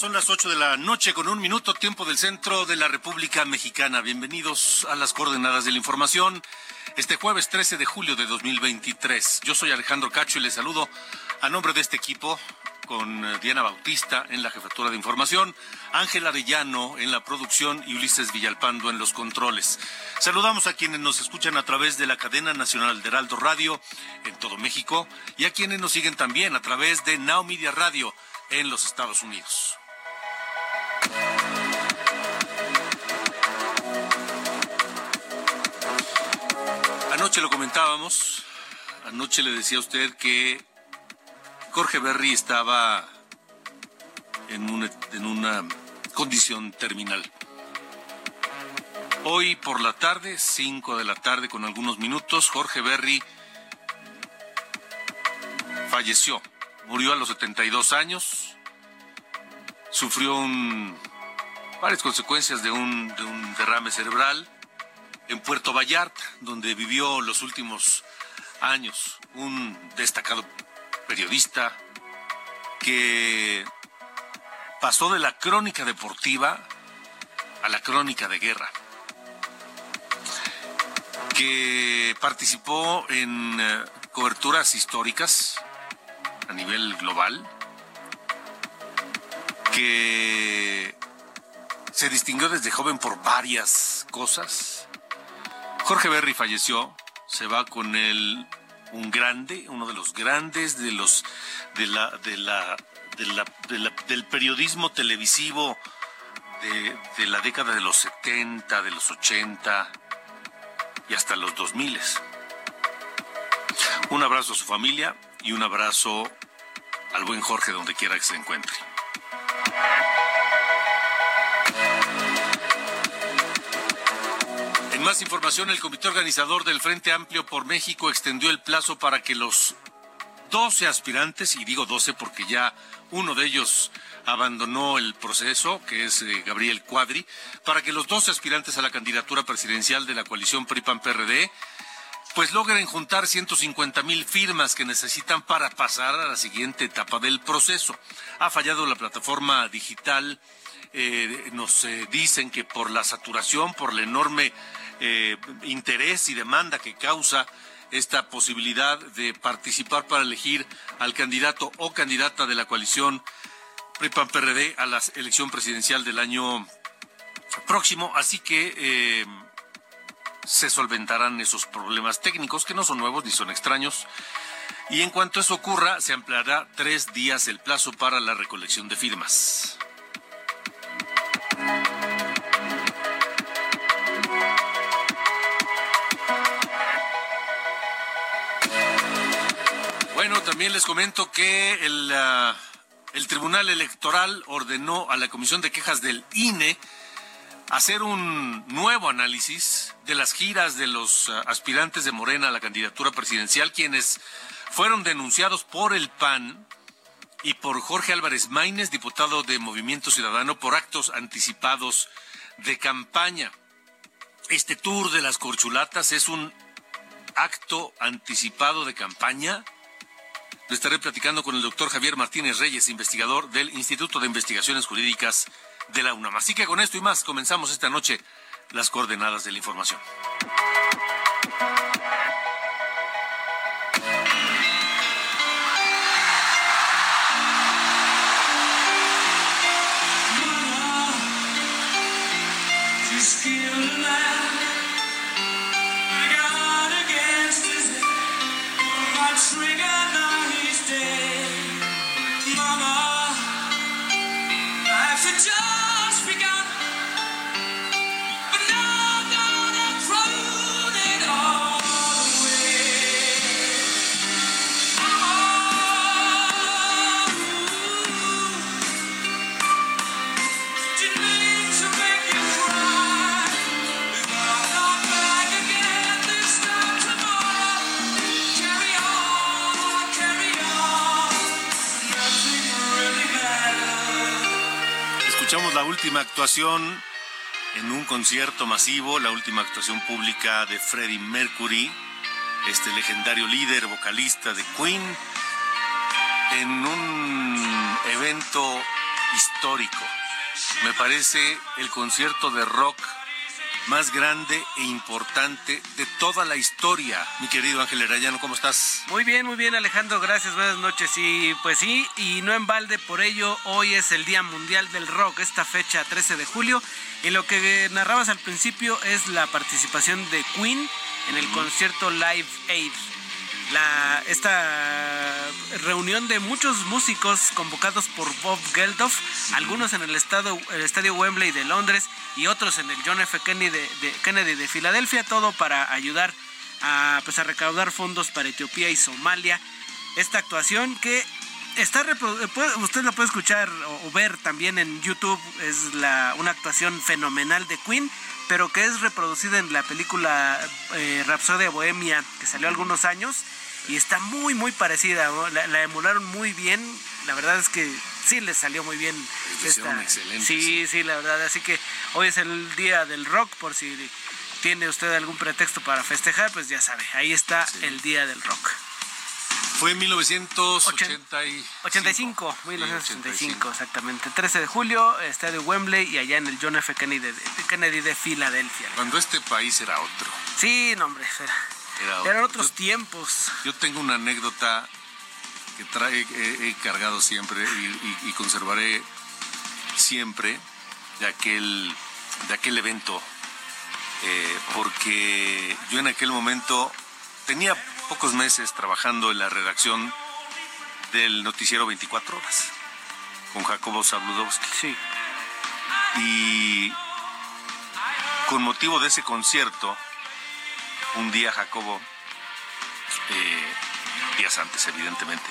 Son las 8 de la noche con un minuto tiempo del centro de la República Mexicana. Bienvenidos a las coordenadas de la información. Este jueves 13 de julio de 2023. Yo soy Alejandro Cacho y les saludo a nombre de este equipo con eh, Diana Bautista en la jefatura de información, Ángel Arellano en la producción y Ulises Villalpando en los controles. Saludamos a quienes nos escuchan a través de la cadena nacional de Heraldo Radio en todo México y a quienes nos siguen también a través de Now Media Radio en los Estados Unidos. Lo comentábamos, anoche le decía a usted que Jorge Berry estaba en una, condición terminal. Hoy por la tarde, 5 de la tarde con algunos minutos, Jorge Berry falleció. Murió a los 72 años, sufrió un, varias consecuencias de un derrame cerebral en Puerto Vallarta, donde vivió los últimos años, un destacado periodista que pasó de la crónica deportiva a la crónica de guerra, que participó en eh, coberturas históricas a nivel global, que se distinguió desde joven por varias cosas. Jorge Berry falleció, se va con él un grande, uno de los grandes de los de la de la, de la, de la del periodismo televisivo de, de, la década de los 70, de los 80 y hasta los 2000. Un abrazo a su familia y un abrazo al buen Jorge donde quiera que se encuentre. En más información, el comité organizador del Frente Amplio por México extendió el plazo para que los 12 aspirantes, y digo 12 porque ya uno de ellos abandonó el proceso, que es eh, Gabriel Cuadri, para que los 12 aspirantes a la candidatura presidencial de la coalición PRI-PAN-PRD pues logren juntar 150 mil firmas que necesitan para pasar a la siguiente etapa del proceso. Ha fallado la plataforma digital. Eh, nos eh, dicen que por la saturación, por el enorme eh, interés y demanda que causa esta posibilidad de participar para elegir al candidato o candidata de la coalición PRI-PAN-PRD a la elección presidencial del año próximo. Así que se solventarán esos problemas técnicos que no son nuevos ni son extraños. Y en cuanto eso ocurra, se ampliará tres días el plazo para la recolección de firmas. También les comento que el, uh, el Tribunal Electoral ordenó a la Comisión de Quejas del INE hacer un nuevo análisis de las giras de los uh, aspirantes de Morena a la candidatura presidencial, quienes fueron denunciados por el PAN y por Jorge Álvarez Maínez, diputado de Movimiento Ciudadano, por actos anticipados de campaña. Este tour de las corchulatas es un acto anticipado de campaña. Lo estaré platicando con el doctor Javier Martínez Reyes, investigador del Instituto de Investigaciones Jurídicas de la UNAM. Así que con esto y más comenzamos esta noche las coordenadas de la información. Última actuación en un concierto masivo, la última actuación pública de Freddie Mercury, este legendario líder vocalista de Queen, en un evento histórico. Me parece el concierto de rock más grande e importante de toda la historia. Mi querido Ángel Herayano, ¿cómo estás? Muy bien, muy bien Alejandro, gracias, buenas noches. Y pues sí, y no en balde por ello, hoy es el Día Mundial del Rock, esta fecha 13 de julio. Y lo que narrabas al principio es la participación de Queen en el concierto Live Aid la, esta reunión de muchos músicos convocados por Bob Geldof, algunos en el, estado, el estadio Wembley de Londres y otros en el John F. Kennedy de, Kennedy de Filadelfia, todo para ayudar a, pues, a recaudar fondos para Etiopía y Somalia. Esta actuación que está usted la puede escuchar o, ver también en YouTube, es la, una actuación fenomenal de Queen, pero que es reproducida en la película eh, Rapsodia Bohemia, que salió algunos años y está muy, muy parecida. La, emularon muy bien. La verdad es que sí les salió muy bien. Esta, excelente. Sí, sí, la verdad. Así que hoy es el día del rock, por si tiene usted algún pretexto para festejar, pues ya sabe, ahí está el día del rock. Fue en 1985. 1985, exactamente. 13 de julio, Estadio Wembley y allá en el John F. Kennedy de, Kennedy de Filadelfia. Cuando este país era otro. Sí, no, hombre, era eran otros tiempos. Yo tengo una anécdota que trae, he, cargado siempre y, conservaré siempre de aquel, de aquel evento. Eh, porque yo en aquel momento tenía pocos meses trabajando en la redacción del noticiero 24 horas con Jacobo Zabludowski. Sí. Y con motivo de ese concierto, un día Jacobo, eh, días antes evidentemente,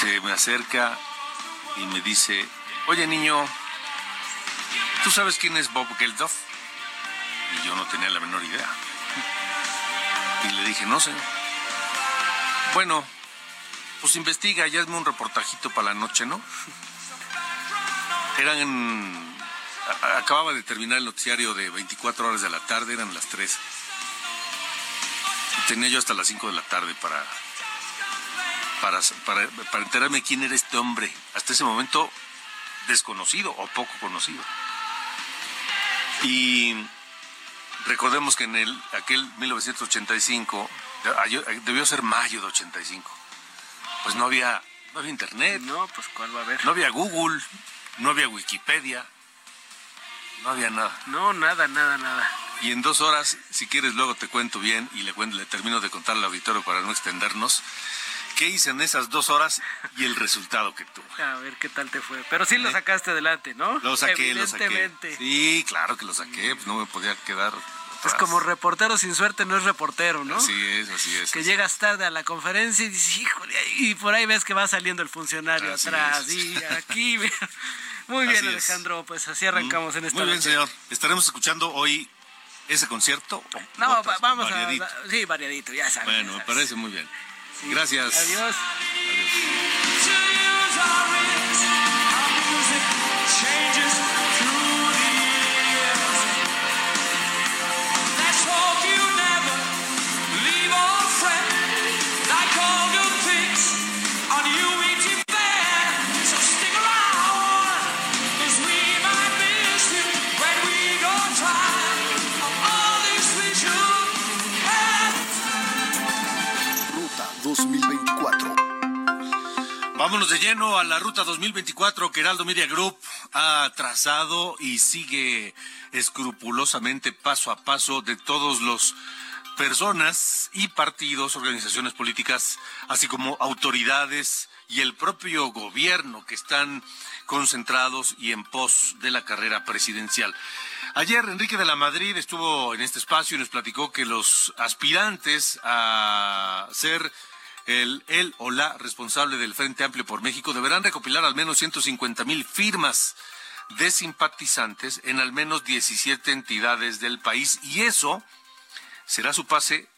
se me acerca y me dice, oye niño, ¿tú sabes quién es Bob Geldof? Y yo no tenía la menor idea. Y le dije, no sé. Bueno, pues investiga y hazme un reportajito para la noche, ¿no? Eran acababa de terminar el noticiario de 24 horas de la tarde, eran las 3. tenía yo hasta las 5 de la tarde para, para, para, para enterarme quién era este hombre. Hasta ese momento desconocido o poco conocido. Y recordemos que en el, aquel 1985, debió ser mayo de 85, pues no había, no había internet. No, pues cuál va a haber. No había Google, no había Wikipedia. No había nada. No, nada, nada, nada. Y en dos horas, si quieres, luego te cuento bien y le, cuento, le termino de contar al auditorio para no extendernos. ¿Qué hice en esas dos horas y el resultado que tuve? A ver qué tal te fue. Pero sí lo ¿Eh? sacaste adelante, ¿no? Lo saqué, lo saqué. Sí, claro que lo saqué, pues no me podía quedar. Pues como reportero sin suerte no es reportero, ¿no? Así es, así es. Que llegas tarde a la conferencia y dices, híjole, y por ahí ves que va saliendo el funcionario atrás, y aquí, Muy bien, Alejandro, pues así arrancamos en esta Muy bien, señor. ¿Estaremos escuchando hoy ese concierto? No, vamos a... Sí, variadito, ya sabes. Bueno, me parece muy bien. Gracias. Adiós. Vámonos ruta 2024 que Heraldo Media Group ha trazado y sigue escrupulosamente paso a paso de todos los personas y partidos, organizaciones políticas, así como autoridades y el propio gobierno que están concentrados y en pos de la carrera presidencial. Ayer Enrique de la Madrid estuvo en este espacio y nos platicó que los aspirantes a ser el, él o la responsable del Frente Amplio por México deberán recopilar al menos 150 mil firmas de simpatizantes en al menos 17 entidades del país y eso será su pase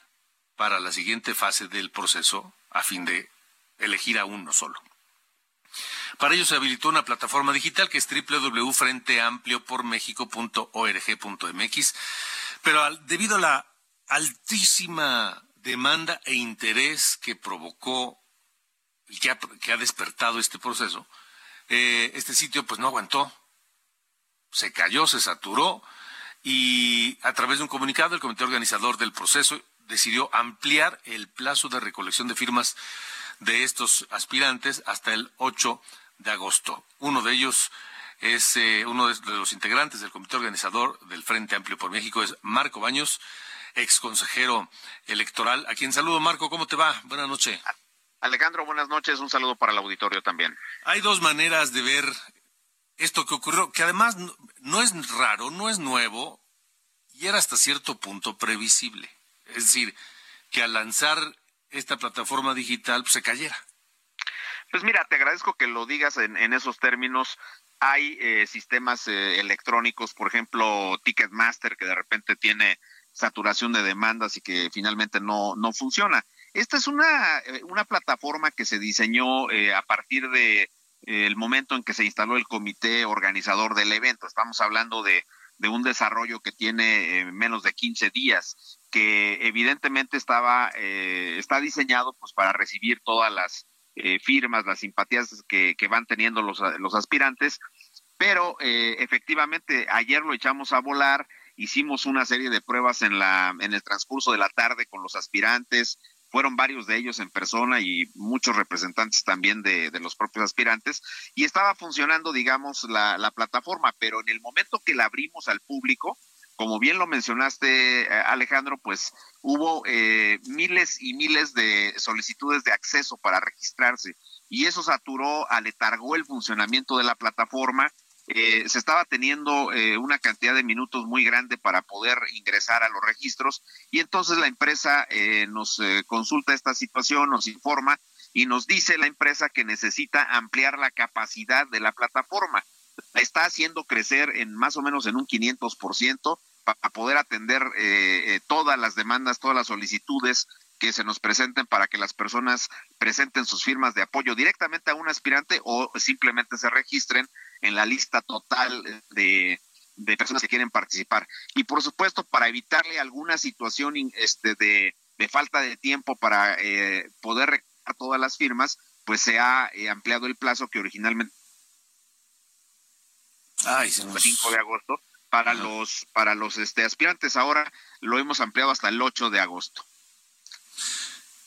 para la siguiente fase del proceso a fin de elegir a uno solo. Para ello se habilitó una plataforma digital que es www.frenteampliopormexico.org.mx, pero debido a la altísima demanda e interés que provocó que ha, que ha despertado este proceso, eh, este sitio pues no aguantó, se cayó, se saturó y a través de un comunicado el comité organizador del proceso decidió ampliar el plazo de recolección de firmas de estos aspirantes hasta el 8 de agosto. Uno de ellos es eh, uno de los integrantes del comité organizador del Frente Amplio por México, es Marco Baños, ex consejero electoral. A quien saludo, Marco, ¿cómo te va? Buenas noches. Alejandro, buenas noches. Un saludo para el auditorio también. Hay dos maneras de ver esto que ocurrió, que además no es raro, no es nuevo y era hasta cierto punto previsible. Es decir, que al lanzar esta plataforma digital pues, se cayera. Pues mira, te agradezco que lo digas en, esos términos. Hay eh, sistemas eh, electrónicos, por ejemplo, Ticketmaster, que de repente tiene saturación de demandas y que finalmente no, no funciona. Esta es una, eh, una plataforma que se diseñó a partir de el momento en que se instaló el comité organizador del evento. Estamos hablando de, de un desarrollo que tiene menos de 15 días que evidentemente estaba eh, está diseñado pues para recibir todas las eh, firmas, las simpatías que, que van teniendo los, los aspirantes, pero eh, efectivamente ayer lo echamos a volar, hicimos una serie de pruebas en la en el transcurso de la tarde con los aspirantes, fueron varios de ellos en persona y muchos representantes también de, de los propios aspirantes, y estaba funcionando, digamos, la, la plataforma, pero en el momento que la abrimos al público, como bien lo mencionaste, eh, Alejandro, pues hubo eh, miles y miles de solicitudes de acceso para registrarse y eso saturó, aletargó el funcionamiento de la plataforma. Eh, se estaba teniendo una cantidad de minutos muy grande para poder ingresar a los registros y entonces la empresa nos consulta esta situación, nos informa y nos dice la empresa que necesita ampliar la capacidad de la plataforma. La está haciendo crecer en más o menos en un 500%, para poder atender eh, eh, todas las demandas, todas las solicitudes que se nos presenten para que las personas presenten sus firmas de apoyo directamente a un aspirante o simplemente se registren en la lista total de, personas que quieren participar. Y por supuesto, para evitarle alguna situación este, de, falta de tiempo para eh, poder recoger todas las firmas, pues se ha ampliado el plazo que originalmente Ay, 5 de agosto para los para los este aspirantes. Ahora lo hemos ampliado hasta el 8 de agosto.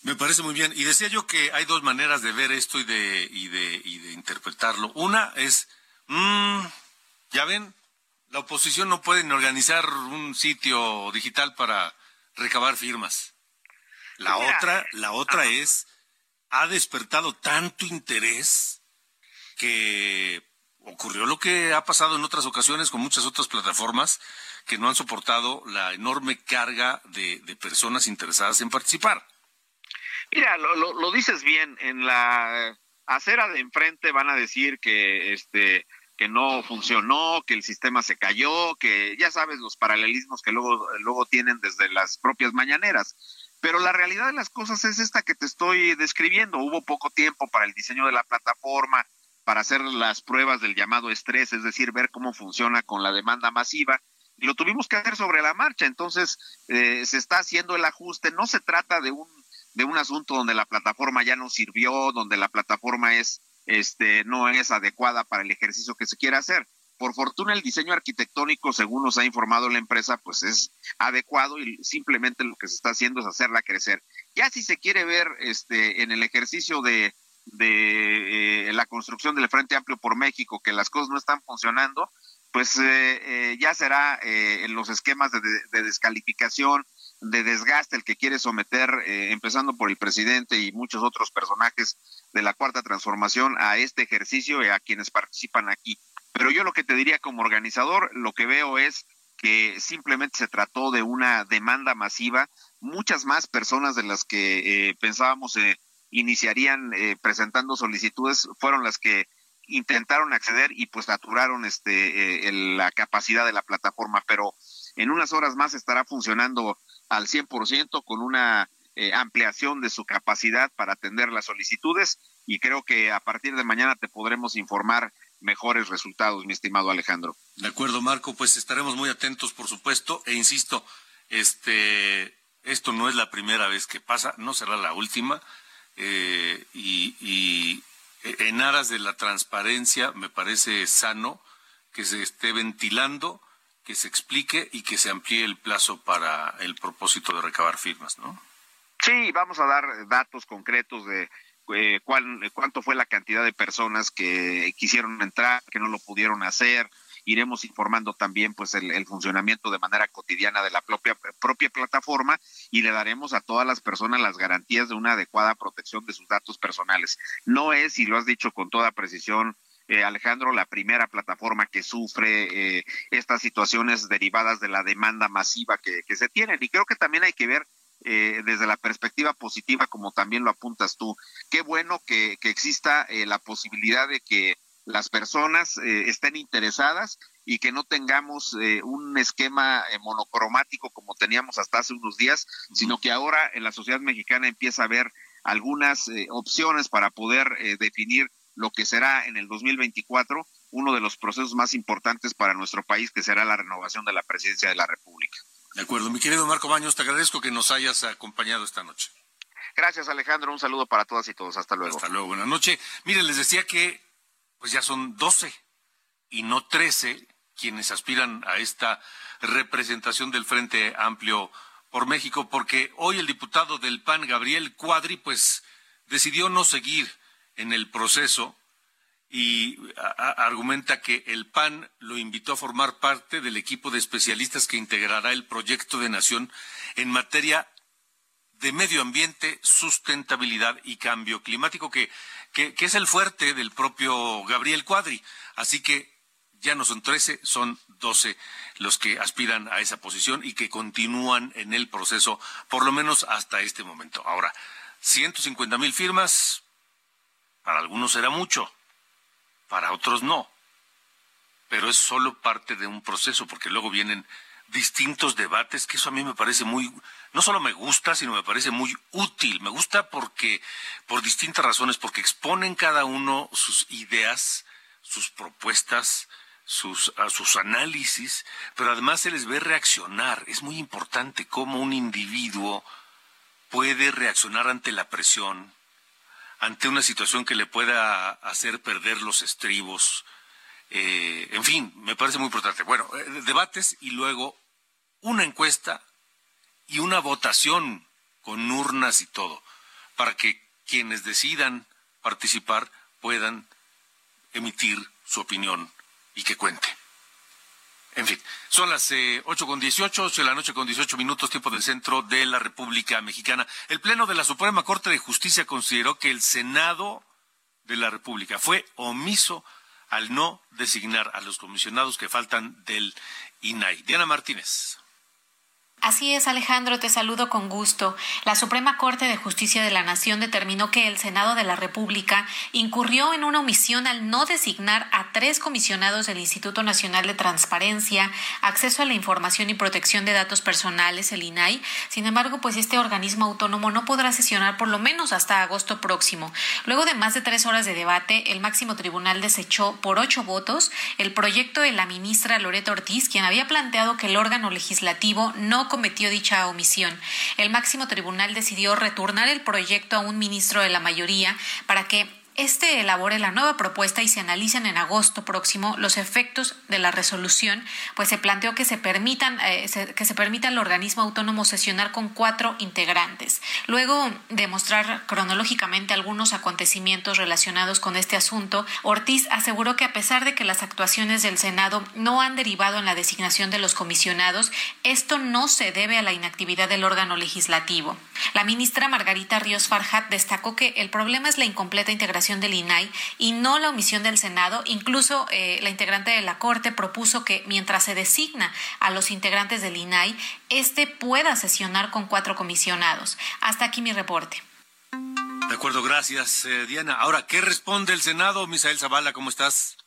Me parece muy bien. Y decía yo que hay dos maneras de ver esto y de, y de, y de interpretarlo. Una es, mmm, ya ven, la oposición no puede ni organizar un sitio digital para recabar firmas. La otra, la otra es, ha despertado tanto interés que ocurrió lo que ha pasado en otras ocasiones con muchas otras plataformas que no han soportado la enorme carga de, personas interesadas en participar. Mira, lo, lo, dices bien, en la acera de enfrente van a decir que este que no funcionó, que el sistema se cayó, que ya sabes los paralelismos que luego luego tienen desde las propias mañaneras. Pero la realidad de las cosas es esta que te estoy describiendo. Hubo poco tiempo para el diseño de la plataforma, para hacer las pruebas del llamado estrés, es decir, ver cómo funciona con la demanda masiva. Y lo tuvimos que hacer sobre la marcha, entonces eh, se está haciendo el ajuste. No se trata de un de un asunto donde la plataforma ya no sirvió, donde la plataforma es este no es adecuada para el ejercicio que se quiere hacer. Por fortuna el diseño arquitectónico, según nos ha informado la empresa, pues es adecuado y simplemente lo que se está haciendo es hacerla crecer. Ya si se quiere ver este en el ejercicio de eh, la construcción del Frente Amplio por México, que las cosas no están funcionando, pues eh, eh, ya será en los esquemas de, descalificación, de desgaste el que quiere someter, empezando por el presidente y muchos otros personajes de la Cuarta Transformación a este ejercicio y a quienes participan aquí. Pero yo lo que te diría como organizador, lo que veo es que simplemente se trató de una demanda masiva, muchas más personas de las que pensábamos iniciarían eh, presentando solicitudes fueron las que intentaron acceder y pues saturaron este eh, la capacidad de la plataforma, pero en unas horas más estará funcionando al 100% con una eh, ampliación de su capacidad para atender las solicitudes y creo que a partir de mañana te podremos informar mejores resultados, mi estimado Alejandro. De acuerdo, Marco, pues estaremos muy atentos, por supuesto, e insisto, este, esto no es la primera vez que pasa, no será la última, eh, y, y en aras de la transparencia me parece sano que se esté ventilando, que se explique y que se amplíe el plazo para el propósito de recabar firmas, ¿no? Sí, vamos a dar datos concretos de eh, cuál, cuánto fue la cantidad de personas que quisieron entrar, que no lo pudieron hacer. Iremos informando también pues el, funcionamiento de manera cotidiana de la propia, propia plataforma y le daremos a todas las personas las garantías de una adecuada protección de sus datos personales. No es, y lo has dicho con toda precisión, eh, Alejandro, la primera plataforma que sufre eh, estas situaciones derivadas de la demanda masiva que, que se tienen. Y creo que también hay que ver eh, desde la perspectiva positiva, como también lo apuntas tú. Qué bueno que, exista eh, la posibilidad de que las personas eh, estén interesadas y que no tengamos un esquema monocromático como teníamos hasta hace unos días, sino que ahora en la sociedad mexicana empieza a haber algunas opciones para poder definir lo que será en el 2024 uno de los procesos más importantes para nuestro país, que será la renovación de la presidencia de la República. De acuerdo. Mi querido Marco Baños, te agradezco que nos hayas acompañado esta noche. Gracias, Alejandro. Un saludo para todas y todos. Hasta luego. Hasta luego. Buenas noches. Mire, les decía que pues ya son 12 y no 13 quienes aspiran a esta representación del Frente Amplio por México, porque hoy el diputado del PAN, Gabriel Cuadri, pues decidió no seguir en el proceso y argumenta que el PAN lo invitó a formar parte del equipo de especialistas que integrará el proyecto de nación en materia de medio ambiente, sustentabilidad y cambio climático, que, que, es el fuerte del propio Gabriel Cuadri. Así que ya no son 13, son 12 los que aspiran a esa posición y que continúan en el proceso, por lo menos hasta este momento. Ahora, 150 mil firmas, para algunos será mucho para otros no. Pero es solo parte de un proceso, porque luego vienen distintos debates, que eso a mí me parece muy, no solo me gusta, sino me parece muy útil. Me gusta porque, por distintas razones, porque exponen cada uno sus ideas, sus propuestas, sus, sus análisis, pero además se les ve reaccionar. Es muy importante cómo un individuo puede reaccionar ante la presión, ante una situación que le pueda hacer perder los estribos. Eh, en fin, me parece muy importante. Bueno, eh, debates y luego una encuesta y una votación con urnas y todo, para que quienes decidan participar puedan emitir su opinión y que cuente. En fin, son las eh, ocho con dieciocho, de la noche con dieciocho minutos, tiempo del centro de la República Mexicana. El Pleno de la Suprema Corte de Justicia consideró que el Senado de la República fue omiso al no designar a los comisionados que faltan del INAI. Diana Martínez. Así es, Alejandro, te saludo con gusto. La Suprema Corte de Justicia de la Nación determinó que el Senado de la República incurrió en una omisión al no designar a tres comisionados del Instituto Nacional de Transparencia, Acceso a la Información y Protección de Datos Personales, el INAI. Sin embargo, pues este organismo autónomo no podrá sesionar por lo menos hasta agosto próximo. Luego de más de tres horas de debate, el máximo tribunal desechó por ocho votos el proyecto de la ministra Loreto Ortiz, quien había planteado que el órgano legislativo no cometió dicha omisión. El máximo tribunal decidió retornar el proyecto a un ministro de la mayoría para que este elabore la nueva propuesta y se analicen en agosto próximo los efectos de la resolución, pues se planteó que se permitan eh, que se permita al organismo autónomo sesionar con cuatro integrantes. Luego de mostrar cronológicamente algunos acontecimientos relacionados con este asunto, Ortiz aseguró que a pesar de que las actuaciones del Senado no han derivado en la designación de los comisionados, esto no se debe a la inactividad del órgano legislativo. La ministra Margarita Ríos Farhat destacó que el problema es la incompleta integración del INAI y no la omisión del Senado. Incluso eh, la integrante de la Corte propuso que mientras se designa a los integrantes del INAI, este pueda sesionar con cuatro comisionados. Hasta aquí mi reporte. De acuerdo, gracias, eh, Diana. Ahora, ¿qué responde el Senado? Misael Zavala, ¿cómo estás?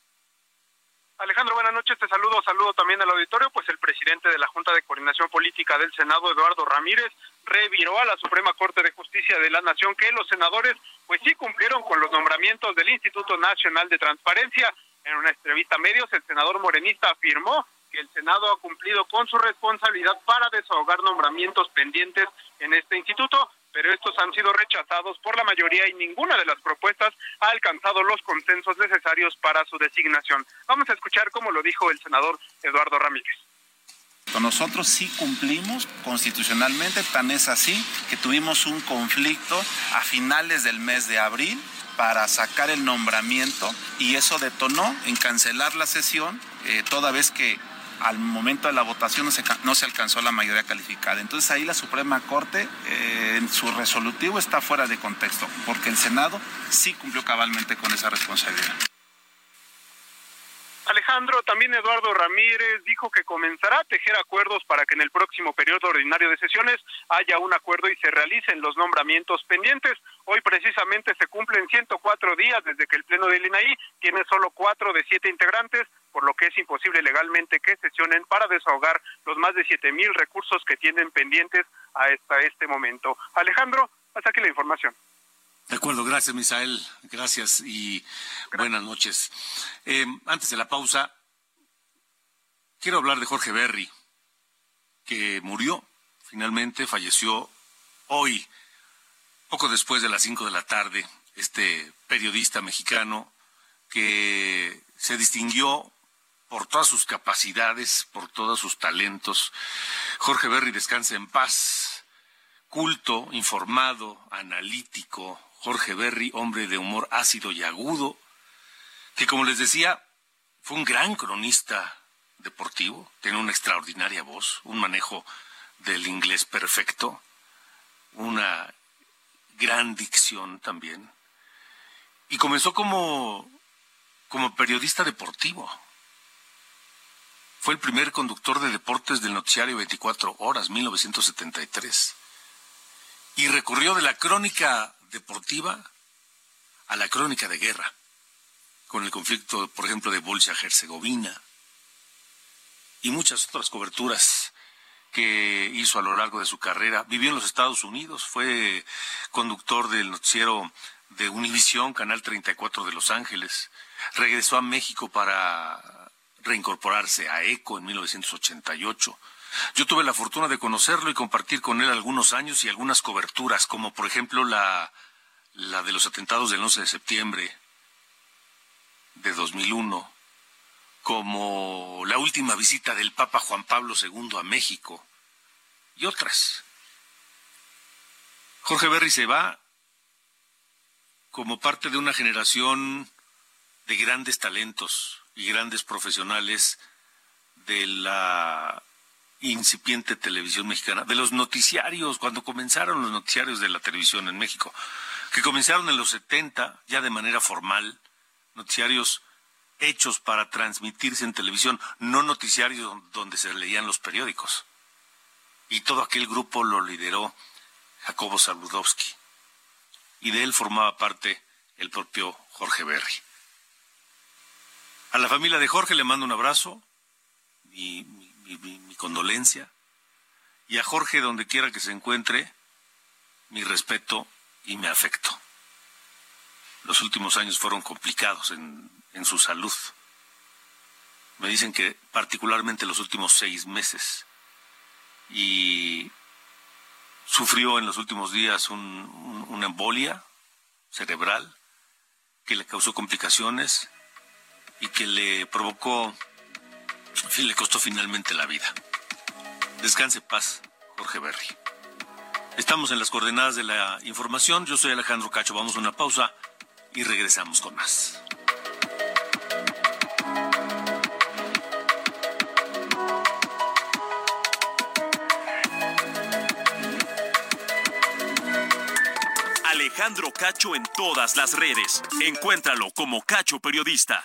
Alejandro, buenas noches, te saludo, saludo también al auditorio, pues el presidente de la Junta de Coordinación Política del Senado, Eduardo Ramírez, reviró a la Suprema Corte de Justicia de la Nación que los senadores pues sí cumplieron con los nombramientos del Instituto Nacional de Transparencia. En una entrevista a medios, el senador morenista afirmó que el Senado ha cumplido con su responsabilidad para desahogar nombramientos pendientes en este instituto, pero estos han sido rechazados por la mayoría y ninguna de las propuestas ha alcanzado los consensos necesarios para su designación. Vamos a escuchar cómo lo dijo el senador Eduardo Ramírez. Nosotros sí cumplimos constitucionalmente, tan es así que tuvimos un conflicto a finales del mes de abril para sacar el nombramiento y eso detonó en cancelar la sesión, eh, toda vez que al momento de la votación no se, alcanzó la mayoría calificada. Entonces ahí la Suprema Corte eh, en su resolutivo está fuera de contexto, porque el Senado sí cumplió cabalmente con esa responsabilidad. Alejandro, también Eduardo Ramírez dijo que comenzará a tejer acuerdos para que en el próximo periodo ordinario de sesiones haya un acuerdo y se realicen los nombramientos pendientes. Hoy precisamente se cumplen 104 días desde que el Pleno del INAI tiene solo cuatro de siete integrantes, por lo que es imposible legalmente que sesionen para desahogar los más de siete mil recursos que tienen pendientes hasta este momento. Alejandro, hasta aquí la información. De acuerdo, gracias Misael, gracias y buenas noches. Eh, antes de la pausa, quiero hablar de Jorge Berry, que murió, finalmente falleció hoy, poco después de las cinco de la tarde, este periodista mexicano que se distinguió por todas sus capacidades, por todos sus talentos. Jorge Berry descansa en paz, culto, informado, analítico, Jorge Berry, hombre de humor ácido y agudo, que como les decía, fue un gran cronista deportivo, tiene una extraordinaria voz, un manejo del inglés perfecto, una gran dicción también, y comenzó como, como periodista deportivo. Fue el primer conductor de deportes del noticiario 24 horas, 1973. Y recurrió de la crónica deportiva a la crónica de guerra, con el conflicto, por ejemplo, de Bolsa-Herzegovina y muchas otras coberturas que hizo a lo largo de su carrera. Vivió en los Estados Unidos, fue conductor del noticiero de Univisión, Canal 34 de Los Ángeles. Regresó a México para reincorporarse a ECO en 1988. Yo tuve la fortuna de conocerlo y compartir con él algunos años y algunas coberturas, como por ejemplo la de los atentados del 11 de septiembre de 2001, como la última visita del Papa Juan Pablo II a México y otras. Jorge Berry se va como parte de una generación de grandes talentos y grandes profesionales de la incipiente televisión mexicana, de los noticiarios, cuando comenzaron los noticiarios de la televisión en México que comenzaron en los 70 ya de manera formal, noticiarios hechos para transmitirse en televisión, no noticiarios donde se leían los periódicos. Y todo aquel grupo lo lideró Jacobo Saludowski. Y de él formaba parte el propio Jorge Berry. A la familia de Jorge le mando un abrazo y mi, mi condolencia. Y a Jorge, donde quiera que se encuentre, mi respeto y me afectó. Los últimos años fueron complicados en, en su salud. Me dicen que particularmente los últimos seis meses. Y sufrió en los últimos días un, una embolia cerebral que le causó complicaciones y que le provocó, en le costó finalmente la vida. Descanse paz, Jorge Berry. Estamos en las coordenadas de la información. Yo soy Alejandro Cacho. Vamos a una pausa y regresamos con más. Alejandro Cacho en todas las redes. Encuéntralo como Cacho Periodista.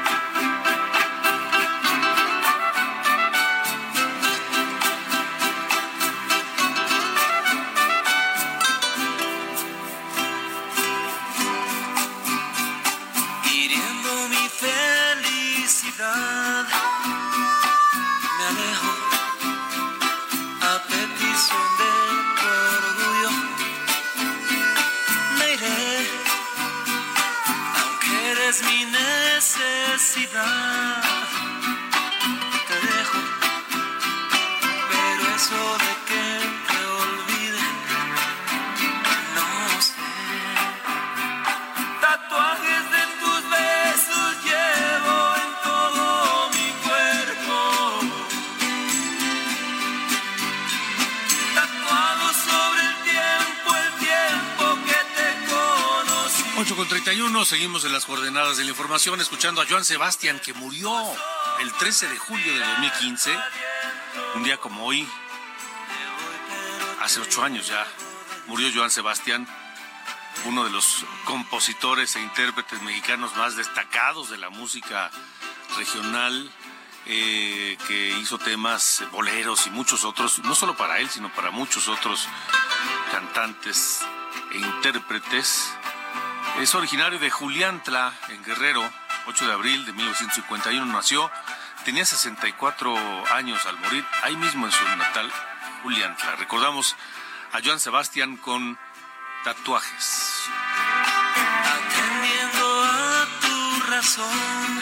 Me alejo a petición de tu orgullo. Me iré, aunque eres mi necesidad. 31, seguimos en las coordenadas de la información, escuchando a Joan Sebastián, que murió el 13 de julio de 2015, un día como hoy, hace ocho años ya, murió Joan Sebastián, uno de los compositores e intérpretes mexicanos más destacados de la música regional, eh, que hizo temas, boleros y muchos otros, no solo para él, sino para muchos otros cantantes e intérpretes. Es originario de Juliantla, en Guerrero, 8 de abril de 1951 nació. Tenía 64 años al morir, ahí mismo en su natal Juliantla. Recordamos a Joan Sebastián con tatuajes. Atendiendo a tu razón,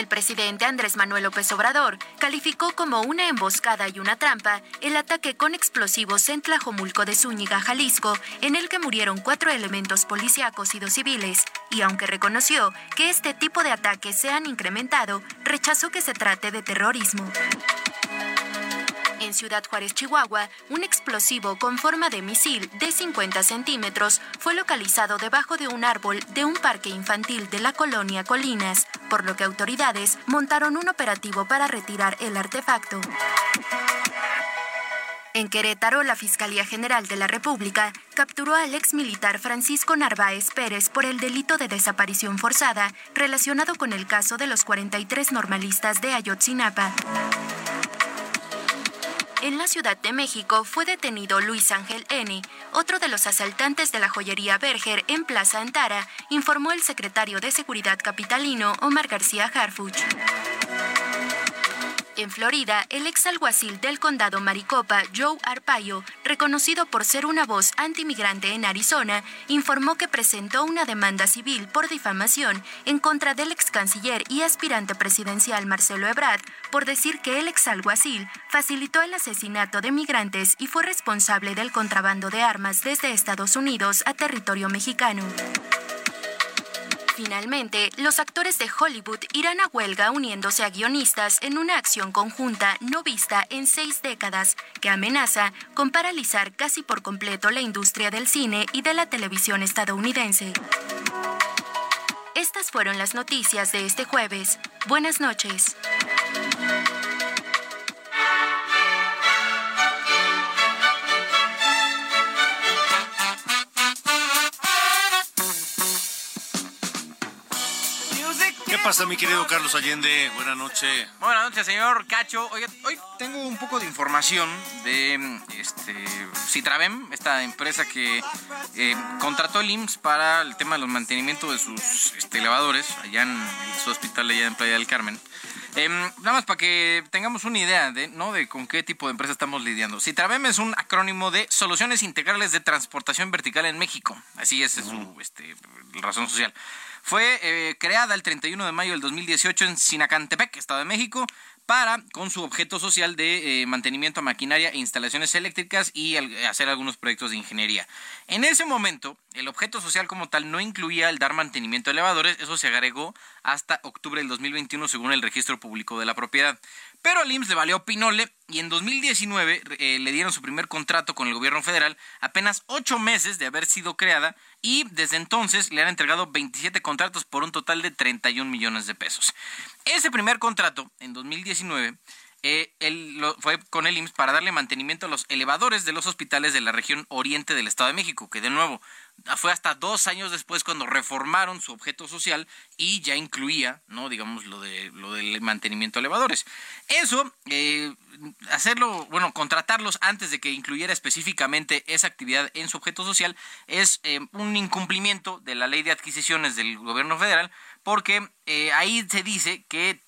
El presidente Andrés Manuel López Obrador calificó como una emboscada y una trampa el ataque con explosivos en Tlajomulco de Zúñiga, Jalisco, en el que murieron cuatro elementos policíacos y dos civiles, y aunque reconoció que este tipo de ataques se han incrementado, rechazó que se trate de terrorismo. En Ciudad Juárez, Chihuahua, un explosivo con forma de misil de 50 centímetros fue localizado debajo de un árbol de un parque infantil de la colonia Colinas, por lo que autoridades montaron un operativo para retirar el artefacto. En Querétaro, la Fiscalía General de la República capturó al ex militar Francisco Narváez Pérez por el delito de desaparición forzada relacionado con el caso de los 43 normalistas de Ayotzinapa. En la Ciudad de México fue detenido Luis Ángel N., otro de los asaltantes de la joyería Berger en Plaza Antara, informó el secretario de Seguridad capitalino Omar García Harfuch. En Florida, el ex alguacil del condado Maricopa, Joe Arpaio, reconocido por ser una voz antimigrante en Arizona, informó que presentó una demanda civil por difamación en contra del ex canciller y aspirante presidencial Marcelo Ebrard por decir que el ex alguacil facilitó el asesinato de migrantes y fue responsable del contrabando de armas desde Estados Unidos a territorio mexicano. Finalmente, los actores de Hollywood irán a huelga uniéndose a guionistas en una acción conjunta no vista en seis décadas que amenaza con paralizar casi por completo la industria del cine y de la televisión estadounidense. Estas fueron las noticias de este jueves. Buenas noches. Pasa, mi querido Carlos Allende? Buenas noches. Buenas noches, señor Cacho. Hoy tengo un poco de información de este Citravem, esta empresa que eh, contrató el IMSS para el tema de los mantenimientos de sus este, elevadores allá en su hospital allá en Playa del Carmen. Em, nada más para que tengamos una idea de, ¿no? de con qué tipo de empresa estamos lidiando. Citravem es un acrónimo de Soluciones Integrales de Transportación Vertical en México. Así es, es su este, razón social. Fue eh, creada el 31 de mayo del 2018 en Sinacantepec, Estado de México, para, con su objeto social de eh, mantenimiento a maquinaria e instalaciones eléctricas y hacer algunos proyectos de ingeniería. En ese momento, el objeto social como tal no incluía el dar mantenimiento a elevadores, eso se agregó hasta octubre del 2021 según el registro público de la propiedad. Pero al IMSS le valió pinole y en 2019 eh, le dieron su primer contrato con el gobierno federal, apenas ocho meses de haber sido creada y desde entonces le han entregado 27 contratos por un total de 31 millones de pesos. Ese primer contrato, en 2019, eh, él lo- fue con el IMSS para darle mantenimiento a los elevadores de los hospitales de la región oriente del Estado de México, que de nuevo fue hasta dos años después cuando reformaron su objeto social y ya incluía, no digamos lo de lo del mantenimiento de elevadores. Eso, eh, hacerlo, bueno, contratarlos antes de que incluyera específicamente esa actividad en su objeto social es eh, un incumplimiento de la ley de adquisiciones del gobierno federal, porque eh, ahí se dice que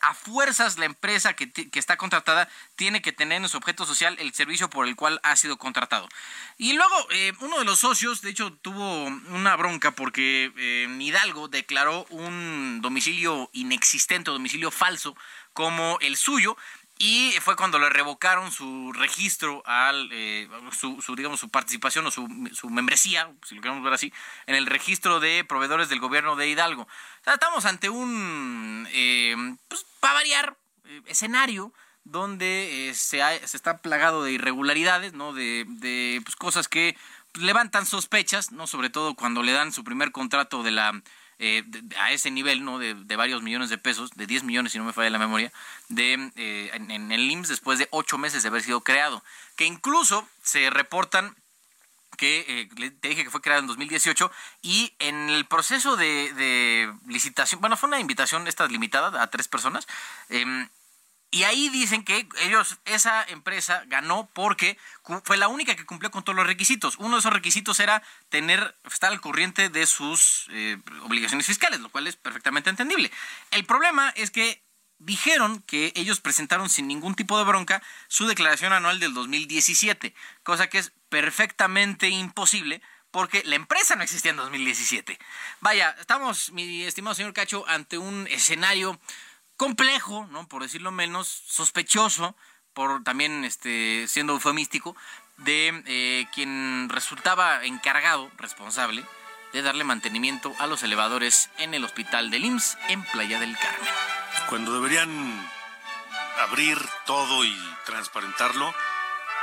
a fuerzas la empresa que, está contratada tiene que tener en su objeto social el servicio por el cual ha sido contratado. Y luego, eh, uno de los socios, de hecho, tuvo una bronca porque eh, Hidalgo declaró un domicilio inexistente, domicilio falso, como el suyo. Y fue cuando le revocaron su registro al, eh, su, su, digamos, su participación o su, su membresía, si lo queremos ver así, en el registro de proveedores del gobierno de Hidalgo. O sea, estamos ante un, eh, pues, para variar, eh, escenario donde eh, se, ha- se está plagado de irregularidades, ¿no? De, de pues, cosas que levantan sospechas, ¿no? Sobre todo cuando le dan su primer contrato de la eh, de- a ese nivel, ¿no? De, de varios millones de pesos, de 10 millones si no me falla la memoria, de eh, en, el IMSS después de ocho meses de haber sido creado, que incluso se reportan que eh, te dije que fue creado en 2018 y en el proceso de, licitación, bueno, fue una invitación esta limitada a tres personas, em, y ahí dicen que ellos, esa empresa ganó porque fue la única que cumplió con todos los requisitos. Uno de esos requisitos era tener, estar al corriente de sus eh, obligaciones fiscales, lo cual es perfectamente entendible. El problema es que dijeron que ellos presentaron sin ningún tipo de bronca su declaración anual del 2017, cosa que es perfectamente imposible porque la empresa no existía en 2017. Vaya, estamos, mi estimado señor Cacho, ante un escenario complejo, ¿no? Por decirlo menos, sospechoso, por también este, siendo eufemístico, de eh, quien resultaba encargado, responsable, de darle mantenimiento a los elevadores en el hospital del IMSS en Playa del Carmen. Cuando deberían abrir todo y transparentarlo,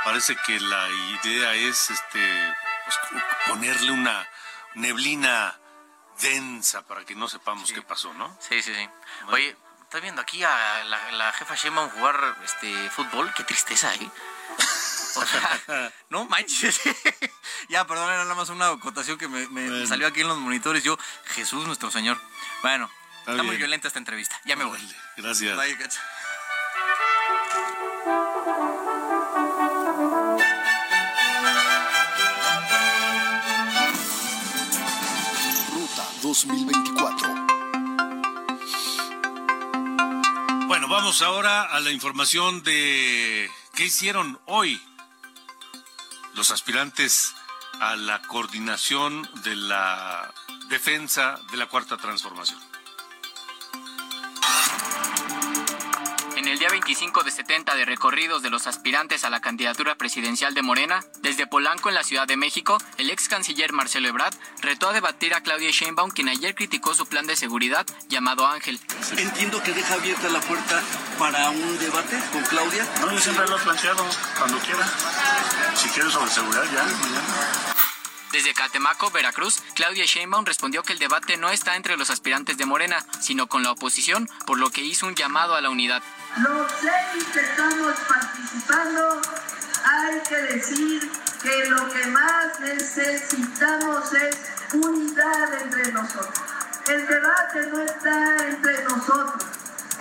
parece que la idea es este pues, ponerle una neblina densa para que no sepamos qué pasó, ¿no? Sí, sí, sí. Oye, ¿estás viendo aquí a la, la jefa Sheinbaum jugar este fútbol? Qué tristeza, ¿eh? O sea, no manches. ya, perdón, era nada más una acotación que me, me Bueno. salió aquí en los monitores. Yo, Jesús nuestro Señor. Bueno, está, muy violenta esta entrevista. Ya me voy. Gracias. Bye, Cacho. Ruta 2024. Vamos ahora a la información de qué hicieron hoy los aspirantes a la coordinación de la defensa de la cuarta transformación. En el día 25 de 70 de recorridos de los aspirantes a la candidatura presidencial de Morena, desde Polanco en la Ciudad de México, el ex canciller Marcelo Ebrard retó a debatir a Claudia Sheinbaum, quien ayer criticó su plan de seguridad llamado Ángel. Entiendo que deja abierta la puerta para un debate con Claudia. No, yo siempre lo he planteado, cuando quiera. Si quiere sobre seguridad, ya, mañana. Desde Catemaco, Veracruz, Claudia Sheinbaum respondió que el debate no está entre los aspirantes de Morena, sino con la oposición, por lo que hizo un llamado a la unidad. Los seis que estamos participando, hay que decir que lo que más necesitamos es unidad entre nosotros. El debate no está entre nosotros,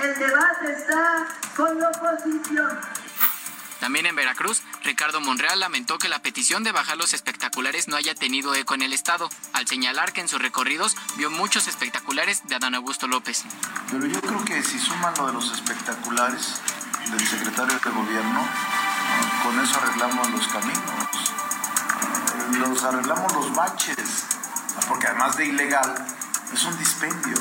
el debate está con la oposición. También en Veracruz, Ricardo Monreal lamentó que la petición de bajar los espectaculares no haya tenido eco en el estado, al señalar que en sus recorridos vio muchos espectaculares de Adán Augusto López. Pero yo creo que si suman lo de los espectaculares del secretario de gobierno, con eso arreglamos los caminos, los arreglamos los baches, porque además de ilegal, es un dispendio.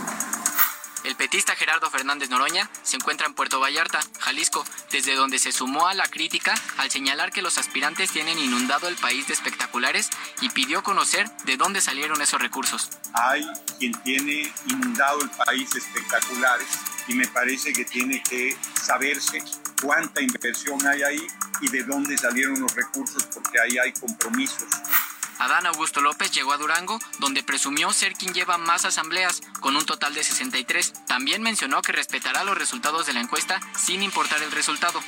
El petista Gerardo Fernández Noroña se encuentra en Puerto Vallarta, Jalisco, desde donde se sumó a la crítica al señalar que los aspirantes tienen inundado el país de espectaculares y pidió conocer de dónde salieron esos recursos. Hay quien tiene inundado el país de espectaculares y me parece que tiene que saberse cuánta inversión hay ahí y de dónde salieron los recursos porque ahí hay compromisos. Adán Augusto López llegó a Durango, donde presumió ser quien lleva más asambleas, con un total de 63. También mencionó que respetará los resultados de la encuesta sin importar el resultado.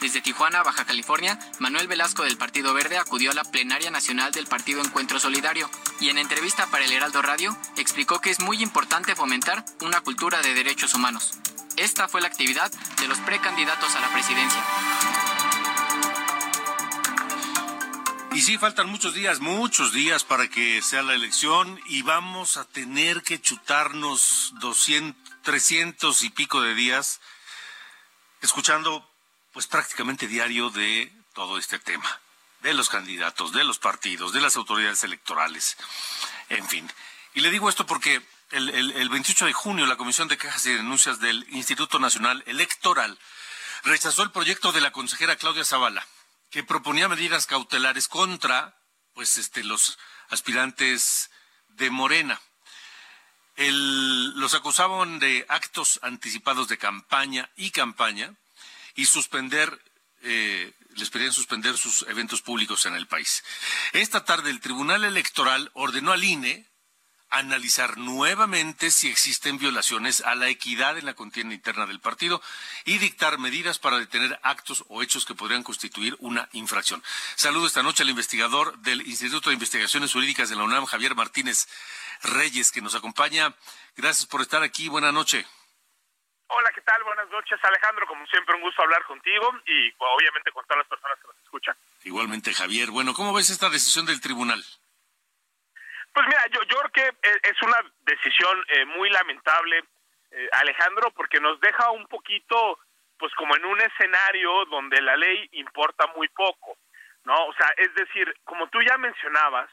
Desde Tijuana, Baja California, Manuel Velasco del Partido Verde acudió a la plenaria nacional del Partido Encuentro Solidario y en entrevista para el Heraldo Radio explicó que es muy importante fomentar una cultura de derechos humanos. Esta fue la actividad de los precandidatos a la presidencia. Y sí, faltan muchos días, muchos días para que sea la elección y vamos a tener que chutarnos 200, 300 y pico de días escuchando pues prácticamente diario de todo este tema, de los candidatos, de los partidos, de las autoridades electorales, en fin. Y le digo esto porque el, el, el 28 de junio la Comisión de Quejas y Denuncias del Instituto Nacional Electoral rechazó el proyecto de la consejera Claudia Zavala que proponía medidas cautelares contra pues este los aspirantes de Morena. Los acusaban de actos anticipados de campaña y campaña y suspender eh, les pedían suspender sus eventos públicos en el país. Esta tarde el Tribunal Electoral ordenó al INE analizar nuevamente si existen violaciones a la equidad en la contienda interna del partido y dictar medidas para detener actos o hechos que podrían constituir una infracción. Saludo esta noche al investigador del Instituto de Investigaciones Jurídicas de la UNAM, Javier Martínez Reyes, que nos acompaña. Gracias por estar aquí. Buenas noches. Hola, ¿qué tal? Buenas noches, Alejandro. Como siempre, un gusto hablar contigo y obviamente con todas las personas que nos escuchan. Igualmente, Javier. Bueno, ¿cómo ves esta decisión del tribunal? Pues mira, yo, yo creo que es una decisión eh, muy lamentable, eh, Alejandro, porque nos deja un poquito, pues como en un escenario donde la ley importa muy poco, ¿no? O sea, es decir, como tú ya mencionabas,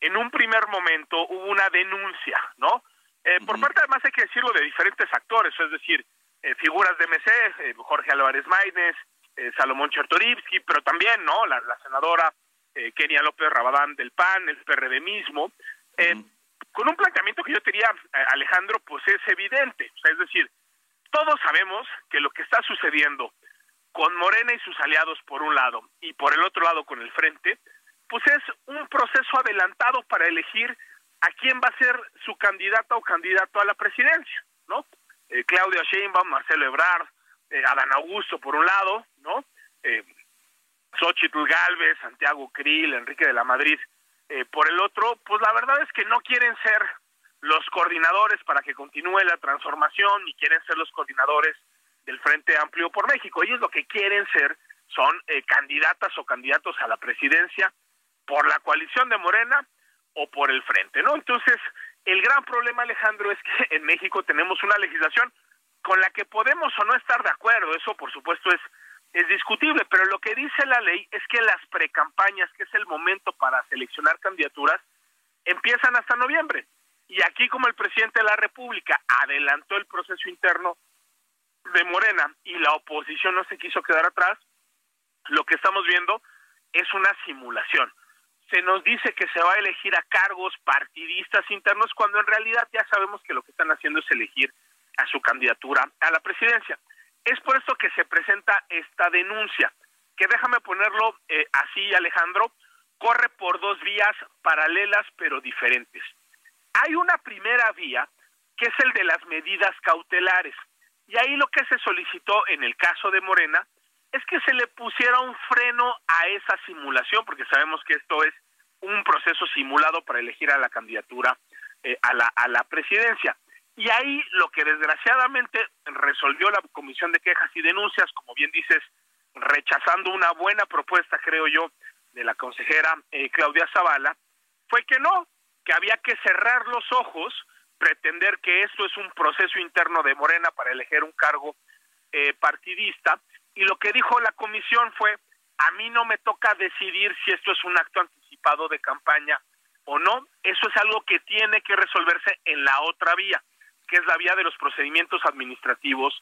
en un primer momento hubo una denuncia, ¿no? Eh, por parte, además, hay que decirlo, de diferentes actores, es decir, eh, figuras de MC, eh, Jorge Álvarez Maínez, eh, Salomón Chertorivsky, pero también, ¿no? La, la senadora eh, Kenia López Rabadán del PAN, el PRD mismo, eh, con un planteamiento que yo diría, eh, Alejandro, pues es evidente. O sea, es decir, todos sabemos que lo que está sucediendo con Morena y sus aliados por un lado y por el otro lado con el Frente, pues es un proceso adelantado para elegir a quién va a ser su candidata o candidato a la presidencia, ¿no? Eh, Claudia Sheinbaum, Marcelo Ebrard, eh, Adán Augusto por un lado, ¿no? Eh, Xochitl Galvez, Santiago Krill, Enrique de la Madrid eh, por el otro, pues la verdad es que no quieren ser los coordinadores para que continúe la transformación, ni quieren ser los coordinadores del Frente Amplio por México. Ellos lo que quieren ser son eh, candidatas o candidatos a la presidencia por la coalición de Morena o por el Frente, ¿no? Entonces, el gran problema, Alejandro, es que en México tenemos una legislación con la que podemos o no estar de acuerdo, eso por supuesto es es discutible, pero lo que dice la ley es que las precampañas, que es el momento para seleccionar candidaturas, empiezan hasta noviembre. Y aquí como el presidente de la República adelantó el proceso interno, de Morena y la oposición no se quiso quedar atrás, lo que estamos viendo es una simulación. Se nos dice que se va a elegir a cargos partidistas internos cuando en realidad ya sabemos que lo que están haciendo es elegir a su candidatura a la presidencia. Es por esto que se presenta esta denuncia, que déjame ponerlo eh, así, Alejandro, corre por dos vías paralelas pero diferentes. Hay una primera vía, que es el de las medidas cautelares. Y ahí lo que se solicitó en el caso de Morena es que se le pusiera un freno a esa simulación, porque sabemos que esto es un proceso simulado para elegir a la candidatura eh, a, la, a la presidencia. Y ahí lo que desgraciadamente resolvió la Comisión de Quejas y Denuncias, como bien dices, rechazando una buena propuesta, creo yo, de la consejera eh, Claudia Zavala, fue que no, que había que cerrar los ojos, pretender que esto es un proceso interno de Morena para elegir un cargo eh, partidista, y lo que dijo la comisión fue, a mí no me toca decidir si esto es un acto anticipado de campaña o no, eso es algo que tiene que resolverse en la otra vía, que es la vía de los procedimientos administrativos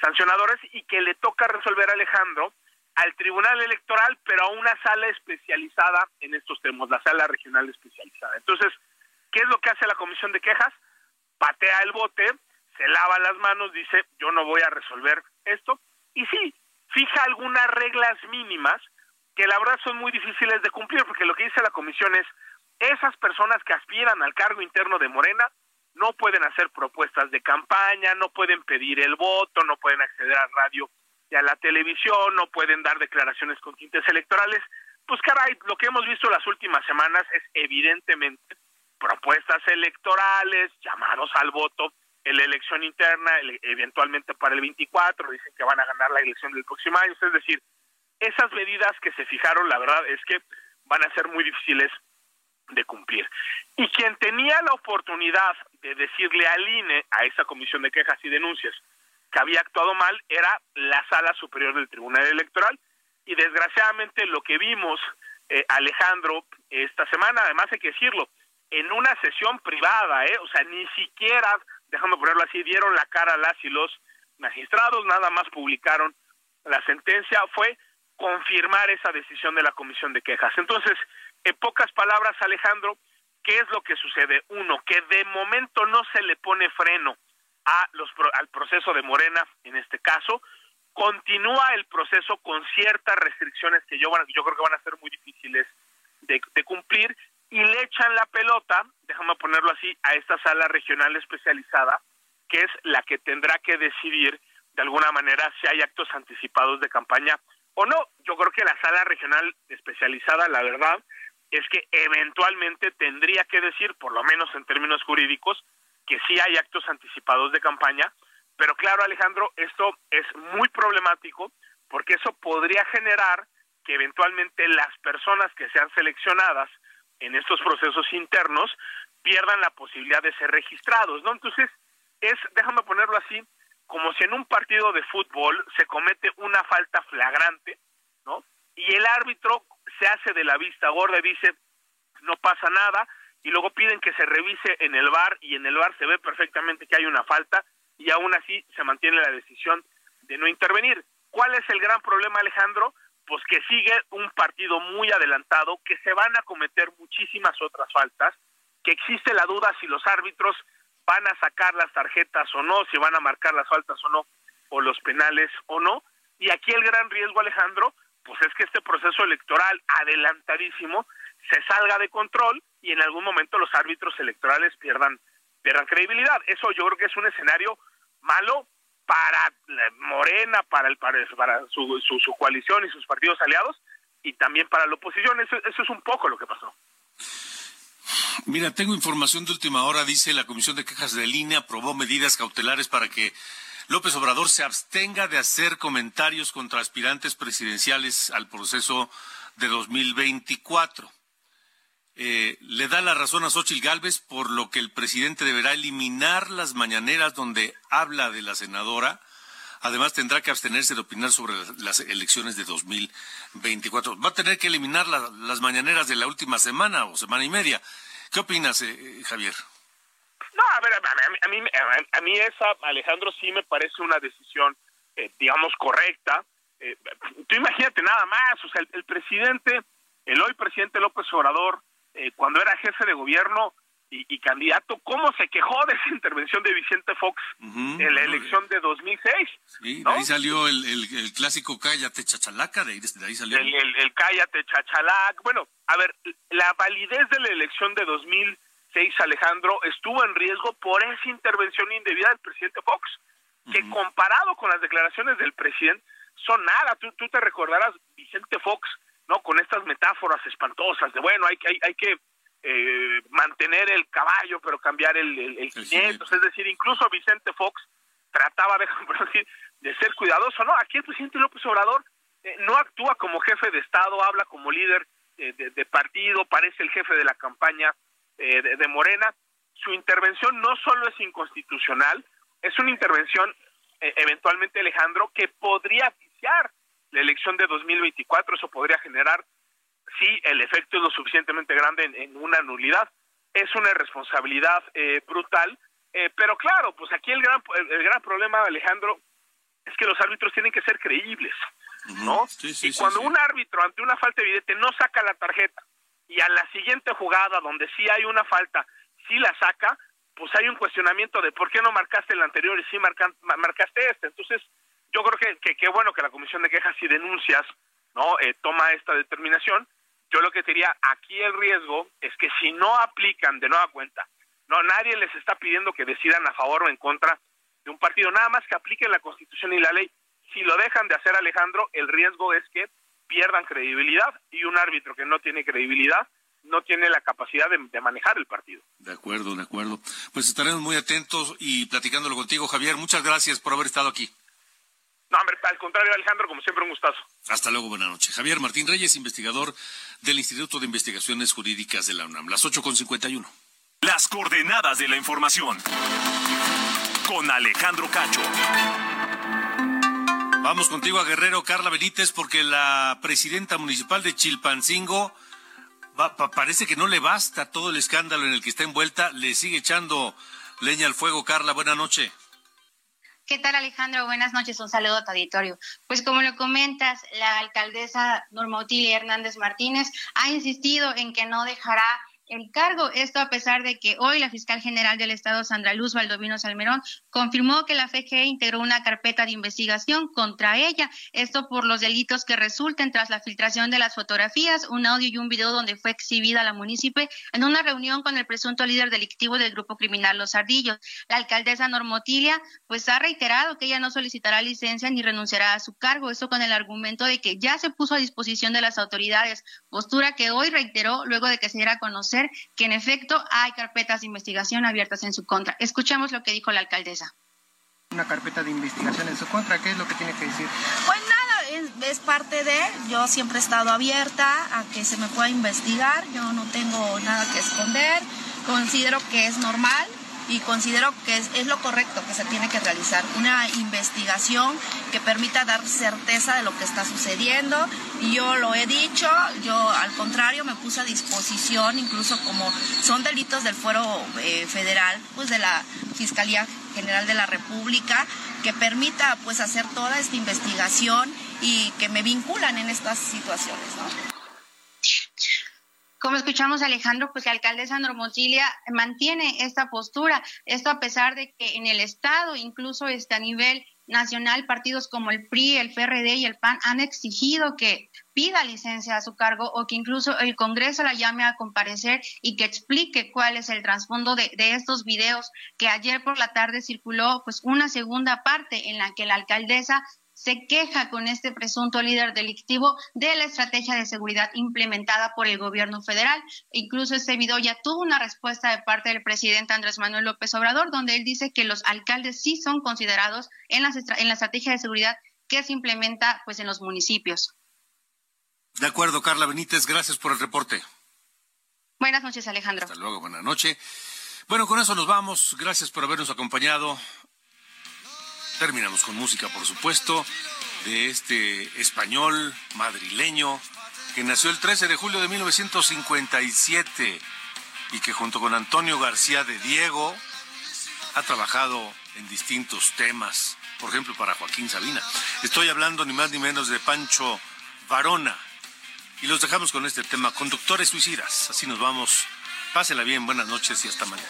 sancionadores y que le toca resolver a Alejandro al Tribunal Electoral, pero a una sala especializada en estos temas, la sala regional especializada. Entonces, ¿qué es lo que hace la Comisión de Quejas? Patea el bote, se lava las manos, dice, yo no voy a resolver esto, y sí, fija algunas reglas mínimas que la verdad son muy difíciles de cumplir, porque lo que dice la Comisión es, esas personas que aspiran al cargo interno de Morena no pueden hacer propuestas de campaña, no pueden pedir el voto, no pueden acceder al radio y a la televisión, no pueden dar declaraciones con tintes electorales. Pues caray, lo que hemos visto las últimas semanas es evidentemente propuestas electorales, llamados al voto en la elección interna, eventualmente para el 24, dicen que van a ganar la elección del próximo año, es decir, esas medidas que se fijaron, la verdad es que van a ser muy difíciles de cumplir. Y quien tenía la oportunidad de decirle al INE, a esa comisión de quejas y denuncias, que había actuado mal, era la sala superior del Tribunal Electoral. Y desgraciadamente lo que vimos, eh, Alejandro, esta semana, además hay que decirlo, en una sesión privada, ¿eh? o sea, ni siquiera, déjame ponerlo así, dieron la cara a las y los magistrados, nada más publicaron la sentencia, fue confirmar esa decisión de la comisión de quejas. Entonces, en pocas palabras, Alejandro, ¿qué es lo que sucede? Uno, que de momento no se le pone freno a los, al proceso de Morena, en este caso, continúa el proceso con ciertas restricciones que yo, yo creo que van a ser muy difíciles de, de cumplir y le echan la pelota, déjame ponerlo así, a esta sala regional especializada, que es la que tendrá que decidir de alguna manera si hay actos anticipados de campaña o no. Yo creo que la sala regional especializada, la verdad, es que eventualmente tendría que decir, por lo menos en términos jurídicos, que sí hay actos anticipados de campaña, pero claro, Alejandro, esto es muy problemático porque eso podría generar que eventualmente las personas que sean seleccionadas en estos procesos internos pierdan la posibilidad de ser registrados, ¿no? Entonces, es, déjame ponerlo así, como si en un partido de fútbol se comete una falta flagrante, ¿no? Y el árbitro se hace de la vista gorda y dice, no pasa nada, y luego piden que se revise en el bar y en el bar se ve perfectamente que hay una falta y aún así se mantiene la decisión de no intervenir. ¿Cuál es el gran problema, Alejandro? Pues que sigue un partido muy adelantado, que se van a cometer muchísimas otras faltas, que existe la duda si los árbitros van a sacar las tarjetas o no, si van a marcar las faltas o no, o los penales o no. Y aquí el gran riesgo, Alejandro, pues es que este proceso electoral adelantadísimo se salga de control y en algún momento los árbitros electorales pierdan pierdan credibilidad. Eso yo creo que es un escenario malo para Morena, para el para, su, su, coalición y sus partidos aliados y también para la oposición. Eso, eso es un poco lo que pasó. Mira, tengo información de última hora, dice la Comisión de Quejas de Línea aprobó medidas cautelares para que López Obrador se abstenga de hacer comentarios contra aspirantes presidenciales al proceso de 2024. Eh, le da la razón a Xochitl Gálvez por lo que el presidente deberá eliminar las mañaneras donde habla de la senadora. Además, tendrá que abstenerse de opinar sobre las elecciones de 2024. Va a tener que eliminar las mañaneras de la última semana o semana y media. ¿Qué opinas, eh, Javier? No, a ver, a, a, mí, a, mí esa, Alejandro, sí me parece una decisión, eh, digamos, correcta. Eh, tú imagínate nada más, o sea, el, presidente, el hoy presidente López Obrador, eh, cuando era jefe de gobierno y, candidato, ¿cómo se quejó de esa intervención de Vicente Fox en la elección de 2006? Sí, de ahí salió el, el, clásico Cállate Chachalaca, de ahí, de ahí salió. El, el, Cállate Chachalac. Bueno, a ver, la validez de la elección de 2006, Alejandro, estuvo en riesgo por esa intervención indebida del presidente Fox, que comparado con las declaraciones del presidente, son nada. Tú, tú te recordarás, Vicente Fox, ¿no? Con estas metáforas espantosas de, bueno, hay, hay, hay que eh, mantener el caballo, pero cambiar el, el, Es decir, incluso Vicente Fox trataba de, de ser cuidadoso. No, aquí el presidente López Obrador eh, no actúa como jefe de Estado, habla como líder eh, de, partido, parece el jefe de la campaña de, de Morena. Su intervención no solo es inconstitucional, es una intervención eventualmente, Alejandro, que podría la elección de 2024. Eso podría generar, si el efecto es lo suficientemente grande, en, una nulidad. Es una irresponsabilidad eh, brutal. Eh, pero claro, pues aquí el gran, el, gran problema, Alejandro, es que los árbitros tienen que ser creíbles, ¿no? y cuando un árbitro ante una falta evidente no saca la tarjeta y a la siguiente jugada donde sí hay una falta, sí la saca, pues hay un cuestionamiento de por qué no marcaste el anterior y sí marcaste este. Entonces, yo creo que qué bueno que la Comisión de Quejas y Denuncias no eh, toma esta determinación. Yo lo que diría, aquí el riesgo es que si no aplican de nueva cuenta, no nadie les está pidiendo que decidan a favor o en contra de un partido, nada más que apliquen la Constitución y la ley. Si lo dejan de hacer, Alejandro, el riesgo es que pierdan credibilidad y un árbitro que no tiene credibilidad no tiene la capacidad de, de, manejar el partido. De acuerdo, de acuerdo. Pues estaremos muy atentos y platicándolo contigo, Javier. Muchas gracias por haber estado aquí. No, al contrario, Alejandro, como siempre, un gustazo. Hasta luego, buenas noches. Javier Martín Reyes, investigador del Instituto de Investigaciones Jurídicas de la UNAM. Las 8.51. Las coordenadas de la información. Con Alejandro Cacho. Vamos contigo a Guerrero, Carla Benítez, porque la presidenta municipal de Chilpancingo parece que no le basta todo el escándalo en el que está envuelta. Le sigue echando leña al fuego. Carla, buena noche. ¿Qué tal Alejandro? Buenas noches, un saludo a tu auditorio. Pues como lo comentas, la alcaldesa Norma Otilia Hernández Martínez ha insistido en que no dejará el cargo. Esto a pesar de que hoy la fiscal general del Estado, Sandra Luz Valdovino Salmerón, confirmó que la FG integró una carpeta de investigación contra ella. Esto por los delitos que resulten tras la filtración de las fotografías, un audio y un video donde fue exhibida la municipio en una reunión con el presunto líder delictivo del grupo criminal Los Ardillos. La alcaldesa Normotilia pues ha reiterado que ella no solicitará licencia ni renunciará a su cargo. Esto con el argumento de que ya se puso a disposición de las autoridades, postura que hoy reiteró luego de que se diera a conocer que en efecto hay carpetas de investigación abiertas en su contra. Escuchemos lo que dijo la alcaldesa. Una carpeta de investigación en su contra, ¿qué es lo que tiene que decir? Pues nada, es, parte de, yo siempre he estado abierta a que se me pueda investigar, yo no tengo nada que esconder, considero que es normal, y considero que es, lo correcto que se tiene que realizar, una investigación que permita dar certeza de lo que está sucediendo. Y yo lo he dicho, yo al contrario me puse a disposición, incluso como son delitos del fuero eh, federal, pues de la Fiscalía General de la República, que permita pues hacer toda esta investigación y que me vinculan en estas situaciones. Como escuchamos Alejandro, pues la alcaldesa Normotilia mantiene esta postura, esto a pesar de que en el Estado, incluso este, a nivel nacional, partidos como el PRI, el PRD y el PAN han exigido que pida licencia a su cargo o que incluso el Congreso la llame a comparecer y que explique cuál es el trasfondo de, de, estos videos que ayer por la tarde circuló pues una segunda parte en la que la alcaldesa se queja con este presunto líder delictivo de la estrategia de seguridad implementada por el gobierno federal. Incluso este video ya tuvo una respuesta de parte del presidente Andrés Manuel López Obrador, donde él dice que los alcaldes sí son considerados en, en la estrategia de seguridad que se implementa pues en los municipios. De acuerdo, Carla Benítez, gracias por el reporte. Buenas noches, Alejandro. Hasta luego, buenas noches. Bueno, con eso nos vamos. Gracias por habernos acompañado. Terminamos con música, por supuesto, de este español madrileño que nació el 13 de julio de 1957 y que junto con Antonio García de Diego ha trabajado en distintos temas, por ejemplo, para Joaquín Sabina. Estoy hablando ni más ni menos de Pancho Varona. Y los dejamos con este tema, conductores suicidas. Así nos vamos. Pásenla bien, buenas noches y hasta mañana.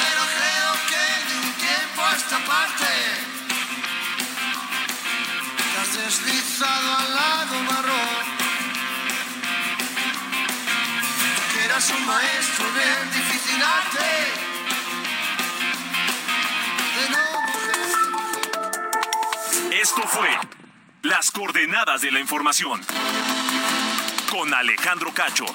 Pero creo que de un tiempo a esta parte deslizado al lado marrón. Que eras un maestro del difícil arte. Esto fue Las coordenadas de la información con Alejandro Cacho.